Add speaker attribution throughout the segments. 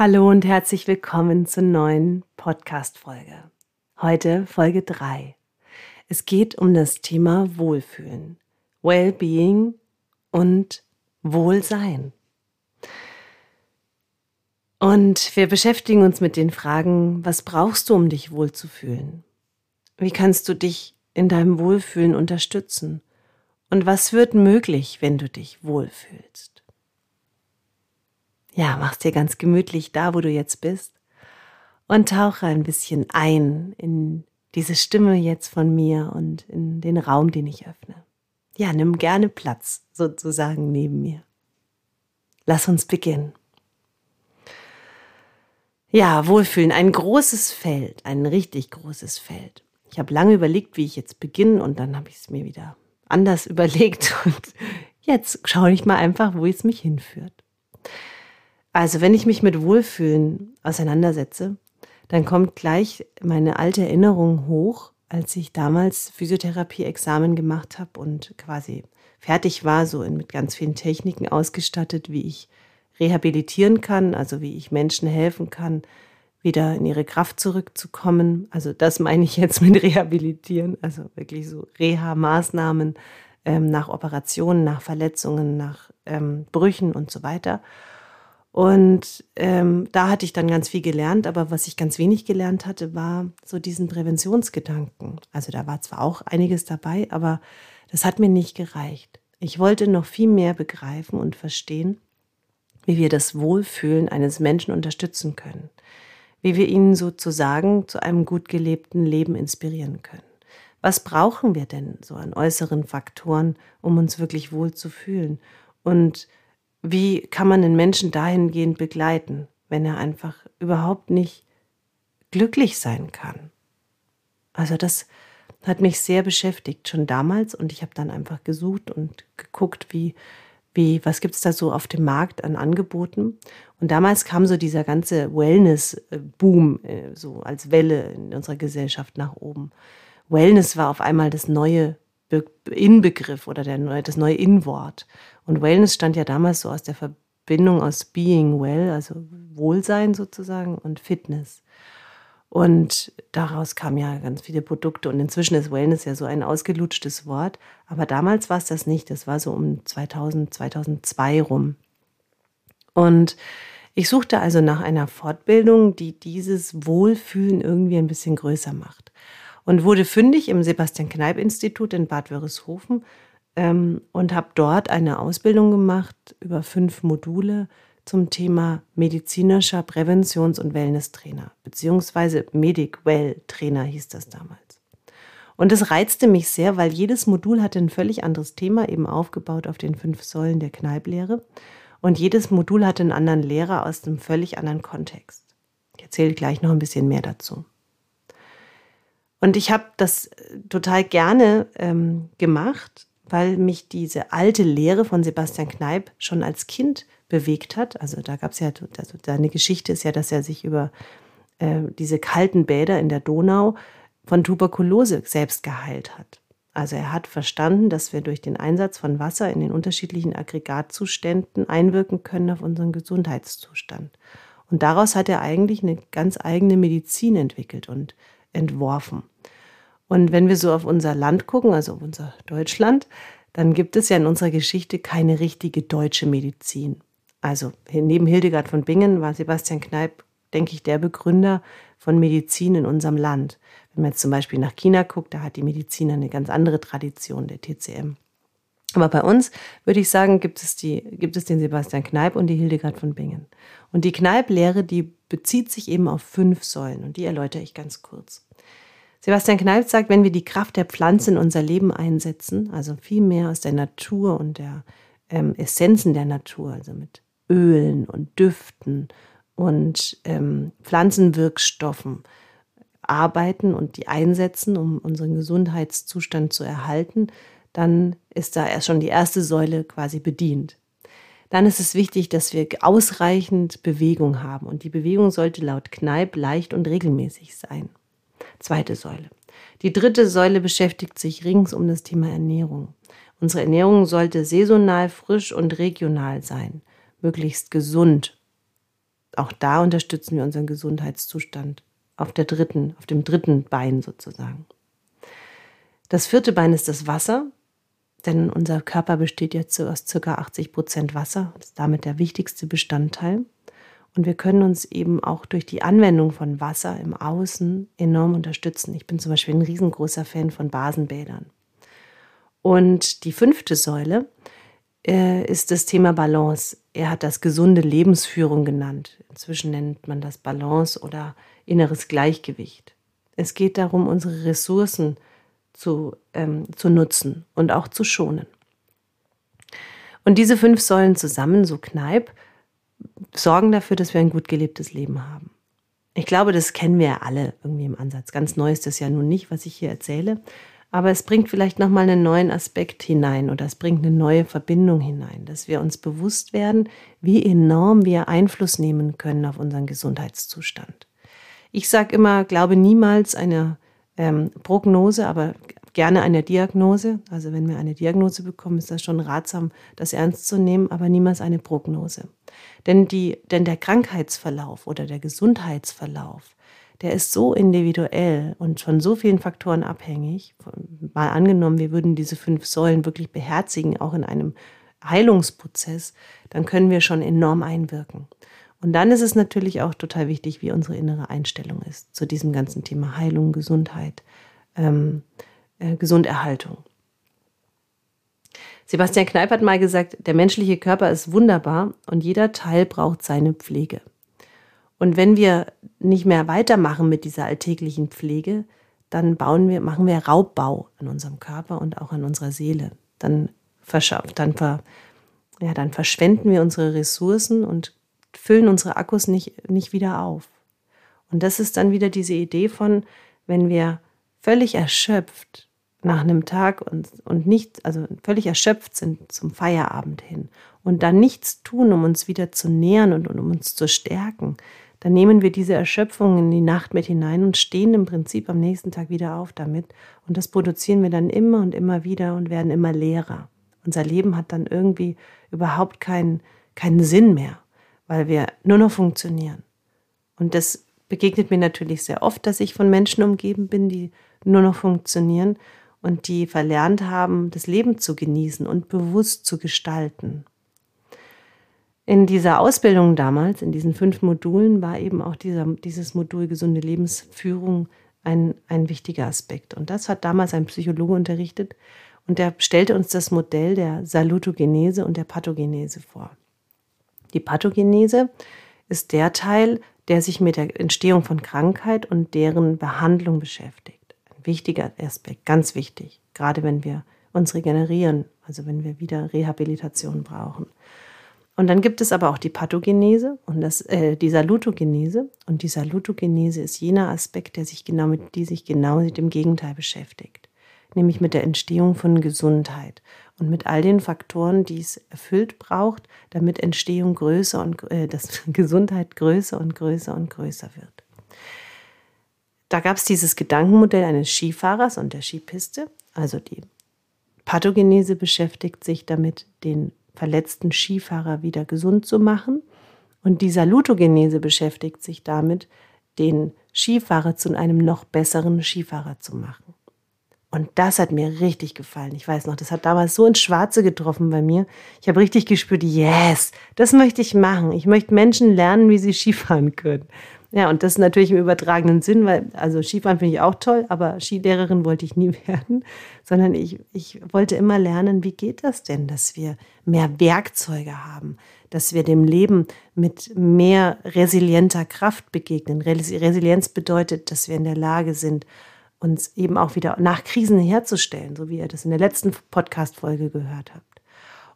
Speaker 1: Hallo und herzlich willkommen zur neuen Podcast-Folge. Heute Folge 3. Es geht um das Thema Wohlfühlen, Wellbeing und Wohlsein. Und wir beschäftigen uns mit den Fragen, was brauchst du, um dich wohlzufühlen? Wie kannst du dich in deinem Wohlfühlen unterstützen? Und was wird möglich, wenn du dich wohlfühlst? Ja, mach's dir ganz gemütlich da, wo du jetzt bist und tauche ein bisschen ein in diese Stimme jetzt von mir und in den Raum, den ich öffne. Ja, nimm gerne Platz sozusagen neben mir. Lass uns beginnen. Ja, Wohlfühlen, ein großes Feld, ein richtig großes Feld. Ich habe lange überlegt, wie ich jetzt beginne und dann habe ich es mir wieder anders überlegt und jetzt schaue ich mal einfach, wo es mich hinführt. Also wenn ich mich mit Wohlfühlen auseinandersetze, dann kommt gleich meine alte Erinnerung hoch, als ich damals Physiotherapie-Examen gemacht habe und quasi fertig war, so mit ganz vielen Techniken ausgestattet, wie ich rehabilitieren kann, also wie ich Menschen helfen kann, wieder in ihre Kraft zurückzukommen. Also das meine ich jetzt mit rehabilitieren, also wirklich so Reha-Maßnahmen ähm, nach Operationen, nach Verletzungen, nach ähm, Brüchen und so weiter. Und ähm, da hatte ich dann ganz viel gelernt, aber was ich ganz wenig gelernt hatte, war so diesen Präventionsgedanken. Also da war zwar auch einiges dabei, aber das hat mir nicht gereicht. Ich wollte noch viel mehr begreifen und verstehen, wie wir das Wohlfühlen eines Menschen unterstützen können, wie wir ihn sozusagen zu einem gut gelebten Leben inspirieren können. Was brauchen wir denn so an äußeren Faktoren, um uns wirklich wohl zu fühlen? Und wie kann man den Menschen dahingehend begleiten, wenn er einfach überhaupt nicht glücklich sein kann? Also das hat mich sehr beschäftigt schon damals und ich habe dann einfach gesucht und geguckt, wie wie was gibt's da so auf dem Markt an Angeboten und damals kam so dieser ganze Wellness Boom äh, so als Welle in unserer Gesellschaft nach oben. Wellness war auf einmal das neue Inbegriff oder der neue, das neue Inwort. Und Wellness stand ja damals so aus der Verbindung aus Being Well, also Wohlsein sozusagen, und Fitness. Und daraus kamen ja ganz viele Produkte. Und inzwischen ist Wellness ja so ein ausgelutschtes Wort. Aber damals war es das nicht. Das war so um 2000, 2002 rum. Und ich suchte also nach einer Fortbildung, die dieses Wohlfühlen irgendwie ein bisschen größer macht und wurde fündig im Sebastian Kneip Institut in Bad Wörishofen ähm, und habe dort eine Ausbildung gemacht über fünf Module zum Thema medizinischer Präventions- und Wellness-Trainer, beziehungsweise Medic-Well-Trainer hieß das damals. Und es reizte mich sehr, weil jedes Modul hatte ein völlig anderes Thema, eben aufgebaut auf den fünf Säulen der Kneiplehre. Und jedes Modul hatte einen anderen Lehrer aus einem völlig anderen Kontext. Ich erzähle gleich noch ein bisschen mehr dazu. Und ich habe das äh, total gerne ähm, gemacht, weil mich diese alte Lehre von Sebastian Kneip schon als Kind bewegt hat. Also da gab es ja, also seine Geschichte ist ja, dass er sich über äh, diese kalten Bäder in der Donau von Tuberkulose selbst geheilt hat. Also er hat verstanden, dass wir durch den Einsatz von Wasser in den unterschiedlichen Aggregatzuständen einwirken können auf unseren Gesundheitszustand. Und daraus hat er eigentlich eine ganz eigene Medizin entwickelt und entworfen. Und wenn wir so auf unser Land gucken, also auf unser Deutschland, dann gibt es ja in unserer Geschichte keine richtige deutsche Medizin. Also neben Hildegard von Bingen war Sebastian Kneip, denke ich, der Begründer von Medizin in unserem Land. Wenn man jetzt zum Beispiel nach China guckt, da hat die Medizin eine ganz andere Tradition, der TCM. Aber bei uns würde ich sagen, gibt es, die, gibt es den Sebastian Kneip und die Hildegard von Bingen. Und die Kneip-Lehre, die bezieht sich eben auf fünf Säulen und die erläutere ich ganz kurz. Sebastian Kneip sagt, wenn wir die Kraft der Pflanze in unser Leben einsetzen, also viel mehr aus der Natur und der ähm, Essenzen der Natur, also mit Ölen und Düften und ähm, Pflanzenwirkstoffen arbeiten und die einsetzen, um unseren Gesundheitszustand zu erhalten, dann ist da erst schon die erste Säule quasi bedient. Dann ist es wichtig, dass wir ausreichend Bewegung haben und die Bewegung sollte laut Kneipp leicht und regelmäßig sein. Zweite Säule. Die dritte Säule beschäftigt sich rings um das Thema Ernährung. Unsere Ernährung sollte saisonal, frisch und regional sein, möglichst gesund. Auch da unterstützen wir unseren Gesundheitszustand auf der dritten, auf dem dritten Bein sozusagen. Das vierte Bein ist das Wasser, denn unser Körper besteht jetzt aus ca. 80 Prozent Wasser, ist damit der wichtigste Bestandteil. Und wir können uns eben auch durch die Anwendung von Wasser im Außen enorm unterstützen. Ich bin zum Beispiel ein riesengroßer Fan von Basenbädern. Und die fünfte Säule äh, ist das Thema Balance. Er hat das gesunde Lebensführung genannt. Inzwischen nennt man das Balance oder inneres Gleichgewicht. Es geht darum, unsere Ressourcen zu, ähm, zu nutzen und auch zu schonen. Und diese fünf Säulen zusammen, so Kneipp, sorgen dafür, dass wir ein gut gelebtes Leben haben. Ich glaube, das kennen wir ja alle irgendwie im Ansatz. Ganz neu ist das ja nun nicht, was ich hier erzähle, aber es bringt vielleicht nochmal einen neuen Aspekt hinein oder es bringt eine neue Verbindung hinein, dass wir uns bewusst werden, wie enorm wir Einfluss nehmen können auf unseren Gesundheitszustand. Ich sage immer, glaube niemals einer ähm, Prognose, aber gerne eine Diagnose. Also wenn wir eine Diagnose bekommen, ist das schon ratsam, das ernst zu nehmen, aber niemals eine Prognose. Denn, die, denn der Krankheitsverlauf oder der Gesundheitsverlauf, der ist so individuell und von so vielen Faktoren abhängig. Mal angenommen, wir würden diese fünf Säulen wirklich beherzigen, auch in einem Heilungsprozess, dann können wir schon enorm einwirken. Und dann ist es natürlich auch total wichtig, wie unsere innere Einstellung ist zu diesem ganzen Thema Heilung, Gesundheit, ähm, äh, Gesunderhaltung. Sebastian Kneip hat mal gesagt, der menschliche Körper ist wunderbar und jeder Teil braucht seine Pflege. Und wenn wir nicht mehr weitermachen mit dieser alltäglichen Pflege, dann bauen wir, machen wir Raubbau an unserem Körper und auch an unserer Seele. Dann, verschafft, dann, ver, ja, dann verschwenden wir unsere Ressourcen und füllen unsere Akkus nicht, nicht wieder auf. Und das ist dann wieder diese Idee von, wenn wir völlig erschöpft nach einem Tag und, und nicht, also völlig erschöpft sind zum Feierabend hin und dann nichts tun, um uns wieder zu nähern und, und um uns zu stärken, dann nehmen wir diese Erschöpfung in die Nacht mit hinein und stehen im Prinzip am nächsten Tag wieder auf damit. Und das produzieren wir dann immer und immer wieder und werden immer leerer. Unser Leben hat dann irgendwie überhaupt keinen, keinen Sinn mehr weil wir nur noch funktionieren. Und das begegnet mir natürlich sehr oft, dass ich von Menschen umgeben bin, die nur noch funktionieren und die verlernt haben, das Leben zu genießen und bewusst zu gestalten. In dieser Ausbildung damals, in diesen fünf Modulen, war eben auch dieser, dieses Modul gesunde Lebensführung ein, ein wichtiger Aspekt. Und das hat damals ein Psychologe unterrichtet und der stellte uns das Modell der Salutogenese und der Pathogenese vor. Die Pathogenese ist der Teil, der sich mit der Entstehung von Krankheit und deren Behandlung beschäftigt. Wichtiger Aspekt, ganz wichtig, gerade wenn wir uns regenerieren, also wenn wir wieder Rehabilitation brauchen. Und dann gibt es aber auch die Pathogenese und das, äh, die Salutogenese. Und die Salutogenese ist jener Aspekt, der sich genau mit, die sich genau mit dem Gegenteil beschäftigt, nämlich mit der Entstehung von Gesundheit und mit all den Faktoren, die es erfüllt braucht, damit Entstehung größer und äh, dass Gesundheit größer und größer und größer wird. Da gab es dieses Gedankenmodell eines Skifahrers und der Skipiste, also die Pathogenese beschäftigt sich damit, den verletzten Skifahrer wieder gesund zu machen und die Salutogenese beschäftigt sich damit, den Skifahrer zu einem noch besseren Skifahrer zu machen. Und das hat mir richtig gefallen. Ich weiß noch, das hat damals so ins Schwarze getroffen bei mir. Ich habe richtig gespürt, yes, das möchte ich machen. Ich möchte Menschen lernen, wie sie Skifahren können. Ja, und das natürlich im übertragenen Sinn, weil, also Skifahren finde ich auch toll, aber Skilehrerin wollte ich nie werden, sondern ich, ich wollte immer lernen, wie geht das denn, dass wir mehr Werkzeuge haben, dass wir dem Leben mit mehr resilienter Kraft begegnen. Resilienz bedeutet, dass wir in der Lage sind, uns eben auch wieder nach Krisen herzustellen, so wie ihr das in der letzten Podcast-Folge gehört habt.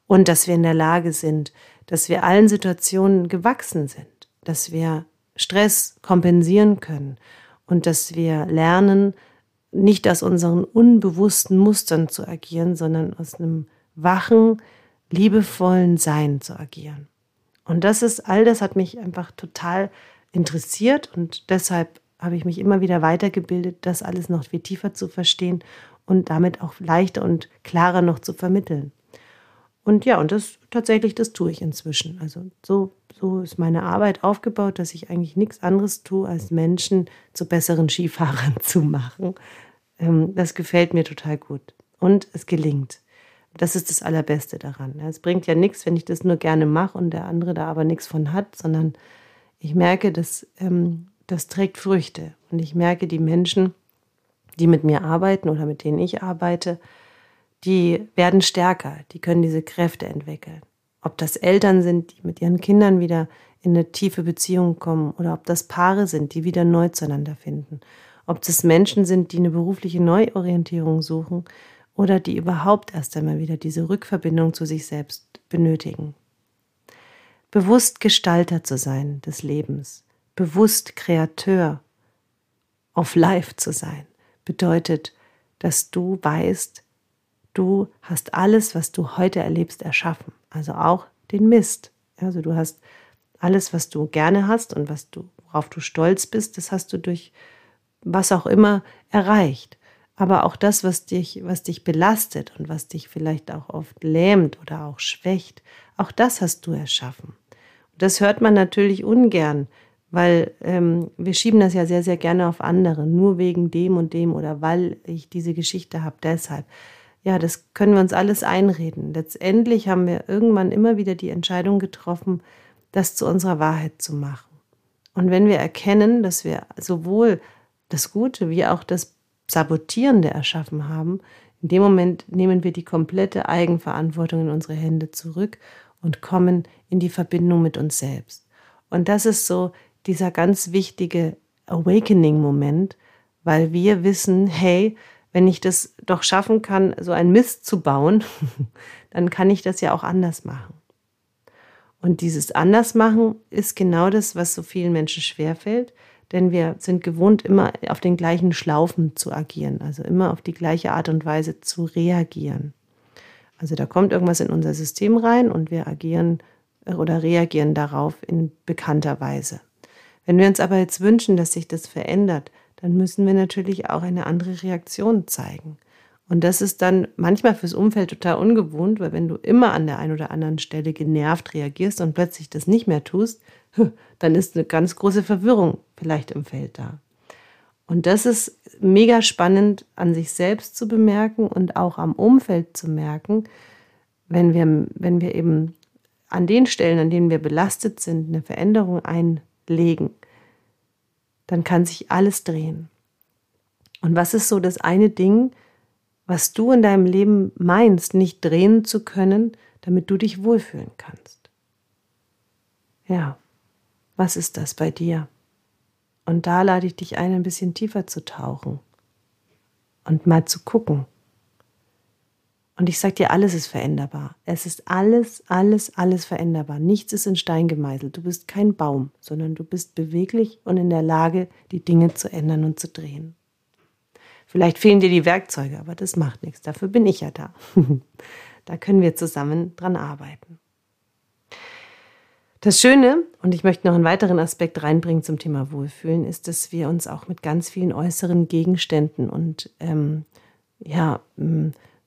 Speaker 1: Und dass wir in der Lage sind, dass wir allen Situationen gewachsen sind, dass wir Stress kompensieren können und dass wir lernen, nicht aus unseren unbewussten Mustern zu agieren, sondern aus einem wachen, liebevollen Sein zu agieren. Und das ist, all das hat mich einfach total interessiert und deshalb habe ich mich immer wieder weitergebildet, das alles noch viel tiefer zu verstehen und damit auch leichter und klarer noch zu vermitteln. Und ja, und das tatsächlich, das tue ich inzwischen. Also so, so ist meine Arbeit aufgebaut, dass ich eigentlich nichts anderes tue, als Menschen zu besseren Skifahrern zu machen. Ähm, das gefällt mir total gut. Und es gelingt. Das ist das Allerbeste daran. Es bringt ja nichts, wenn ich das nur gerne mache und der andere da aber nichts von hat, sondern ich merke, dass ähm, das trägt Früchte. Und ich merke, die Menschen, die mit mir arbeiten oder mit denen ich arbeite, die werden stärker, die können diese Kräfte entwickeln. Ob das Eltern sind, die mit ihren Kindern wieder in eine tiefe Beziehung kommen oder ob das Paare sind, die wieder neu zueinander finden. Ob das Menschen sind, die eine berufliche Neuorientierung suchen oder die überhaupt erst einmal wieder diese Rückverbindung zu sich selbst benötigen. Bewusst Gestalter zu sein des Lebens, bewusst Kreateur auf Life zu sein, bedeutet, dass du weißt, du hast alles, was du heute erlebst, erschaffen. Also auch den Mist. Also du hast alles, was du gerne hast und was du, worauf du stolz bist, das hast du durch was auch immer erreicht. Aber auch das, was dich, was dich belastet und was dich vielleicht auch oft lähmt oder auch schwächt, auch das hast du erschaffen. Und das hört man natürlich ungern, weil ähm, wir schieben das ja sehr, sehr gerne auf andere, nur wegen dem und dem oder weil ich diese Geschichte habe, deshalb ja, das können wir uns alles einreden. Letztendlich haben wir irgendwann immer wieder die Entscheidung getroffen, das zu unserer Wahrheit zu machen. Und wenn wir erkennen, dass wir sowohl das Gute wie auch das Sabotierende erschaffen haben, in dem Moment nehmen wir die komplette Eigenverantwortung in unsere Hände zurück und kommen in die Verbindung mit uns selbst. Und das ist so dieser ganz wichtige Awakening-Moment, weil wir wissen, hey, wenn ich das doch schaffen kann, so ein Mist zu bauen, dann kann ich das ja auch anders machen. Und dieses Andersmachen ist genau das, was so vielen Menschen schwerfällt, denn wir sind gewohnt, immer auf den gleichen Schlaufen zu agieren, also immer auf die gleiche Art und Weise zu reagieren. Also da kommt irgendwas in unser System rein und wir agieren oder reagieren darauf in bekannter Weise. Wenn wir uns aber jetzt wünschen, dass sich das verändert, dann müssen wir natürlich auch eine andere Reaktion zeigen. Und das ist dann manchmal fürs Umfeld total ungewohnt, weil wenn du immer an der einen oder anderen Stelle genervt reagierst und plötzlich das nicht mehr tust, dann ist eine ganz große Verwirrung vielleicht im Feld da. Und das ist mega spannend an sich selbst zu bemerken und auch am Umfeld zu merken, wenn wir, wenn wir eben an den Stellen, an denen wir belastet sind, eine Veränderung einlegen dann kann sich alles drehen. Und was ist so das eine Ding, was du in deinem Leben meinst, nicht drehen zu können, damit du dich wohlfühlen kannst? Ja, was ist das bei dir? Und da lade ich dich ein, ein bisschen tiefer zu tauchen und mal zu gucken, und ich sage dir, alles ist veränderbar. Es ist alles, alles, alles veränderbar. Nichts ist in Stein gemeißelt. Du bist kein Baum, sondern du bist beweglich und in der Lage, die Dinge zu ändern und zu drehen. Vielleicht fehlen dir die Werkzeuge, aber das macht nichts. Dafür bin ich ja da. da können wir zusammen dran arbeiten. Das Schöne, und ich möchte noch einen weiteren Aspekt reinbringen zum Thema Wohlfühlen, ist, dass wir uns auch mit ganz vielen äußeren Gegenständen und ähm, ja,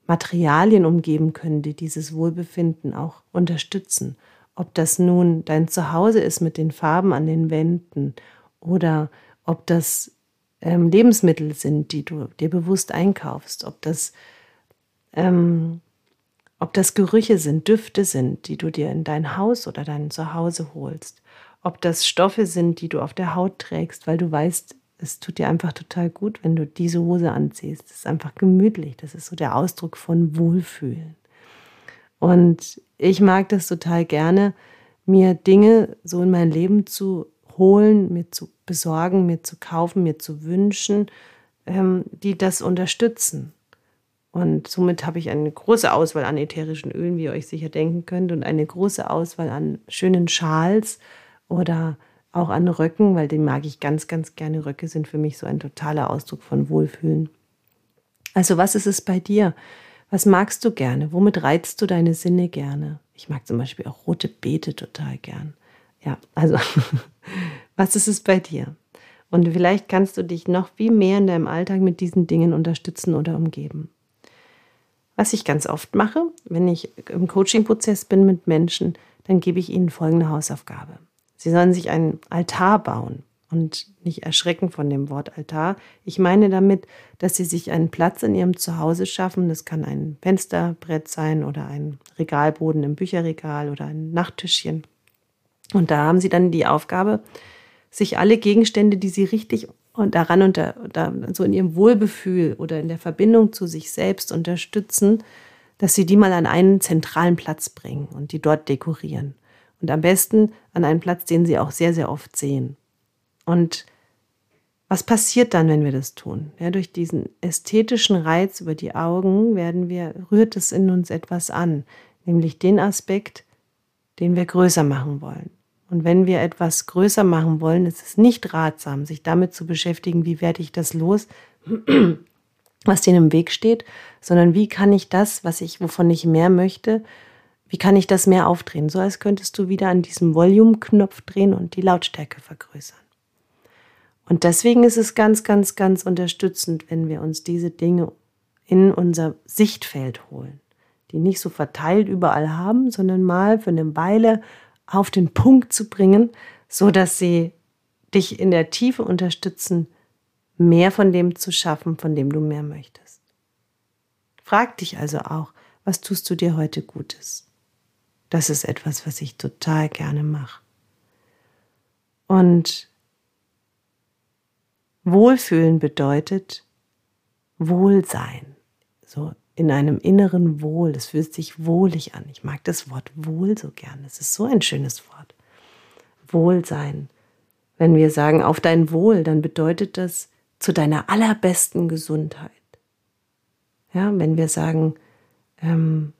Speaker 1: Materialien umgeben können, die dieses Wohlbefinden auch unterstützen. Ob das nun dein Zuhause ist mit den Farben an den Wänden oder ob das ähm, Lebensmittel sind, die du dir bewusst einkaufst, ob das, ähm, ob das Gerüche sind, Düfte sind, die du dir in dein Haus oder dein Zuhause holst, ob das Stoffe sind, die du auf der Haut trägst, weil du weißt, es tut dir einfach total gut, wenn du diese Hose anziehst. Das ist einfach gemütlich. Das ist so der Ausdruck von Wohlfühlen. Und ich mag das total gerne, mir Dinge so in mein Leben zu holen, mir zu besorgen, mir zu kaufen, mir zu wünschen, ähm, die das unterstützen. Und somit habe ich eine große Auswahl an ätherischen Ölen, wie ihr euch sicher denken könnt, und eine große Auswahl an schönen Schals oder auch an Röcken, weil den mag ich ganz, ganz gerne. Röcke sind für mich so ein totaler Ausdruck von Wohlfühlen. Also was ist es bei dir? Was magst du gerne? Womit reizt du deine Sinne gerne? Ich mag zum Beispiel auch rote Beete total gern. Ja, also was ist es bei dir? Und vielleicht kannst du dich noch viel mehr in deinem Alltag mit diesen Dingen unterstützen oder umgeben. Was ich ganz oft mache, wenn ich im Coaching-Prozess bin mit Menschen, dann gebe ich ihnen folgende Hausaufgabe. Sie sollen sich einen Altar bauen und nicht erschrecken von dem Wort Altar. Ich meine damit, dass sie sich einen Platz in ihrem Zuhause schaffen. Das kann ein Fensterbrett sein oder ein Regalboden im Bücherregal oder ein Nachttischchen. Und da haben sie dann die Aufgabe, sich alle Gegenstände, die sie richtig und daran unter, da, so in ihrem Wohlbefühl oder in der Verbindung zu sich selbst unterstützen, dass sie die mal an einen zentralen Platz bringen und die dort dekorieren. Und am besten an einen Platz, den sie auch sehr, sehr oft sehen. Und was passiert dann, wenn wir das tun? Ja, durch diesen ästhetischen Reiz über die Augen werden wir, rührt es in uns etwas an, nämlich den Aspekt, den wir größer machen wollen. Und wenn wir etwas größer machen wollen, ist es nicht ratsam, sich damit zu beschäftigen, wie werde ich das los, was denen im Weg steht, sondern wie kann ich das, was ich, wovon ich mehr möchte, wie kann ich das mehr aufdrehen? So als könntest du wieder an diesem Volume-Knopf drehen und die Lautstärke vergrößern. Und deswegen ist es ganz, ganz, ganz unterstützend, wenn wir uns diese Dinge in unser Sichtfeld holen, die nicht so verteilt überall haben, sondern mal für eine Weile auf den Punkt zu bringen, so dass sie dich in der Tiefe unterstützen, mehr von dem zu schaffen, von dem du mehr möchtest. Frag dich also auch, was tust du dir heute Gutes? Das ist etwas, was ich total gerne mache. Und Wohlfühlen bedeutet Wohlsein. So in einem inneren Wohl. Es fühlt sich wohlig an. Ich mag das Wort Wohl so gern. Es ist so ein schönes Wort. Wohlsein. Wenn wir sagen auf dein Wohl, dann bedeutet das zu deiner allerbesten Gesundheit. Ja, wenn wir sagen ähm,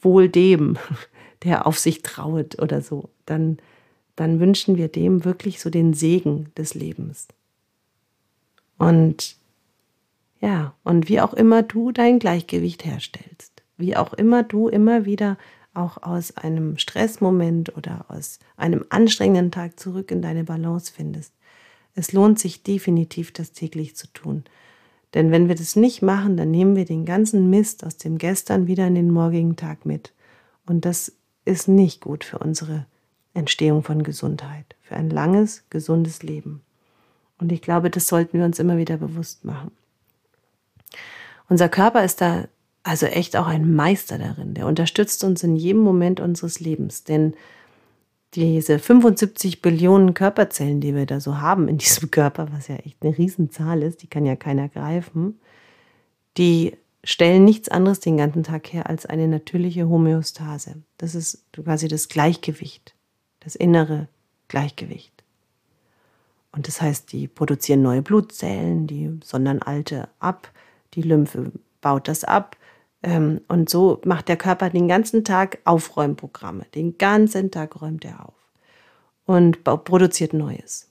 Speaker 1: Wohl dem, der auf sich trauet oder so, dann, dann wünschen wir dem wirklich so den Segen des Lebens. Und ja, und wie auch immer du dein Gleichgewicht herstellst, wie auch immer du immer wieder auch aus einem Stressmoment oder aus einem anstrengenden Tag zurück in deine Balance findest. Es lohnt sich definitiv, das täglich zu tun. Denn wenn wir das nicht machen, dann nehmen wir den ganzen Mist aus dem Gestern wieder in den morgigen Tag mit. Und das ist nicht gut für unsere Entstehung von Gesundheit, für ein langes, gesundes Leben. Und ich glaube, das sollten wir uns immer wieder bewusst machen. Unser Körper ist da also echt auch ein Meister darin. Der unterstützt uns in jedem Moment unseres Lebens. Denn diese 75 Billionen Körperzellen, die wir da so haben in diesem Körper, was ja echt eine Riesenzahl ist, die kann ja keiner greifen, die stellen nichts anderes den ganzen Tag her als eine natürliche Homöostase. Das ist quasi das Gleichgewicht, das innere Gleichgewicht. Und das heißt, die produzieren neue Blutzellen, die sondern alte ab, die Lymphe baut das ab. Ähm, und so macht der Körper den ganzen Tag Aufräumprogramme. Den ganzen Tag räumt er auf und produziert Neues.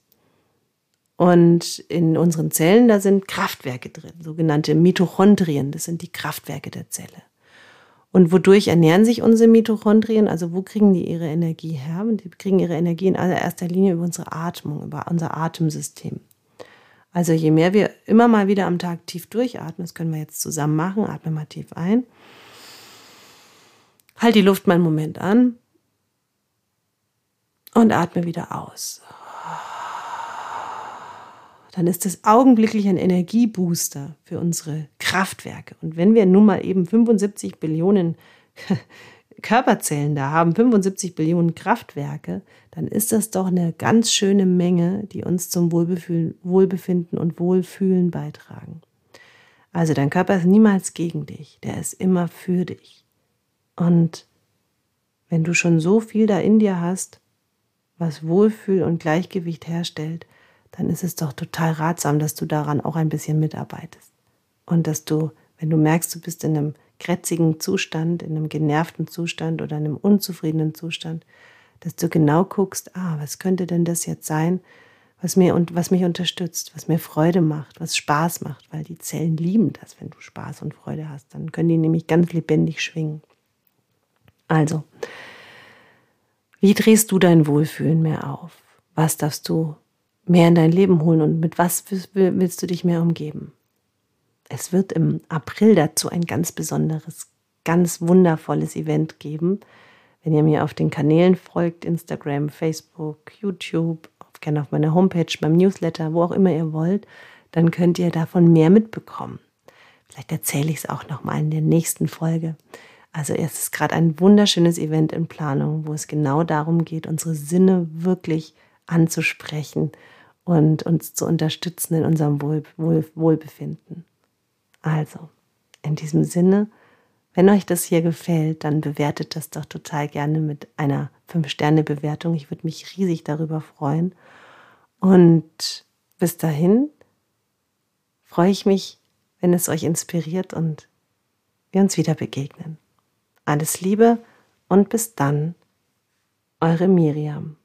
Speaker 1: Und in unseren Zellen, da sind Kraftwerke drin, sogenannte Mitochondrien. Das sind die Kraftwerke der Zelle. Und wodurch ernähren sich unsere Mitochondrien? Also wo kriegen die ihre Energie her? Und die kriegen ihre Energie in allererster Linie über unsere Atmung, über unser Atemsystem. Also je mehr wir immer mal wieder am Tag tief durchatmen, das können wir jetzt zusammen machen, atme mal tief ein. Halt die Luft mal einen Moment an und atme wieder aus. Dann ist das augenblicklich ein Energiebooster für unsere Kraftwerke. Und wenn wir nun mal eben 75 Billionen Körperzellen da haben, 75 Billionen Kraftwerke, dann ist das doch eine ganz schöne Menge, die uns zum Wohlbefinden und Wohlfühlen beitragen. Also dein Körper ist niemals gegen dich, der ist immer für dich. Und wenn du schon so viel da in dir hast, was Wohlfühl und Gleichgewicht herstellt, dann ist es doch total ratsam, dass du daran auch ein bisschen mitarbeitest. Und dass du, wenn du merkst, du bist in einem krätzigen Zustand, in einem genervten Zustand oder einem unzufriedenen Zustand, dass du genau guckst, ah, was könnte denn das jetzt sein, was mir und was mich unterstützt, was mir Freude macht, was Spaß macht, weil die Zellen lieben das, wenn du Spaß und Freude hast, dann können die nämlich ganz lebendig schwingen. Also, wie drehst du dein Wohlfühlen mehr auf? Was darfst du mehr in dein Leben holen und mit was willst du dich mehr umgeben? Es wird im April dazu ein ganz besonderes, ganz wundervolles Event geben. Wenn ihr mir auf den Kanälen folgt, Instagram, Facebook, YouTube, gerne auf meiner Homepage, beim Newsletter, wo auch immer ihr wollt, dann könnt ihr davon mehr mitbekommen. Vielleicht erzähle ich es auch nochmal in der nächsten Folge. Also es ist gerade ein wunderschönes Event in Planung, wo es genau darum geht, unsere Sinne wirklich anzusprechen und uns zu unterstützen in unserem Wohl, Wohl, Wohlbefinden. Also, in diesem Sinne, wenn euch das hier gefällt, dann bewertet das doch total gerne mit einer 5-Sterne-Bewertung. Ich würde mich riesig darüber freuen. Und bis dahin freue ich mich, wenn es euch inspiriert und wir uns wieder begegnen. Alles Liebe und bis dann, eure Miriam.